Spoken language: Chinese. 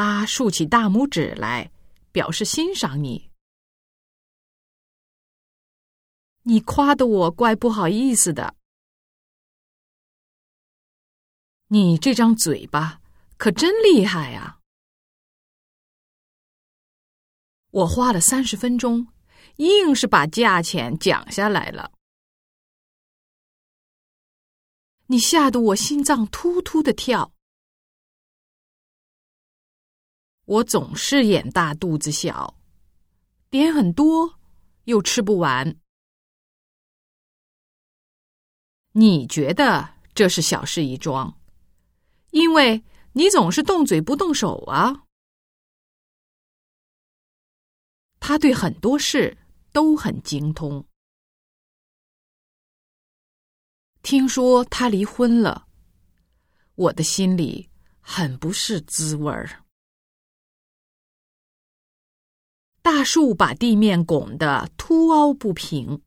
他竖起大拇指来，表示欣赏你。你夸的我怪不好意思的。你这张嘴巴可真厉害呀！我花了三十分钟，硬是把价钱讲下来了。你吓得我心脏突突的跳。我总是眼大肚子小，点很多又吃不完。你觉得这是小事一桩，因为你总是动嘴不动手啊。他对很多事都很精通。听说他离婚了，我的心里很不是滋味儿。大树把地面拱得凸凹不平，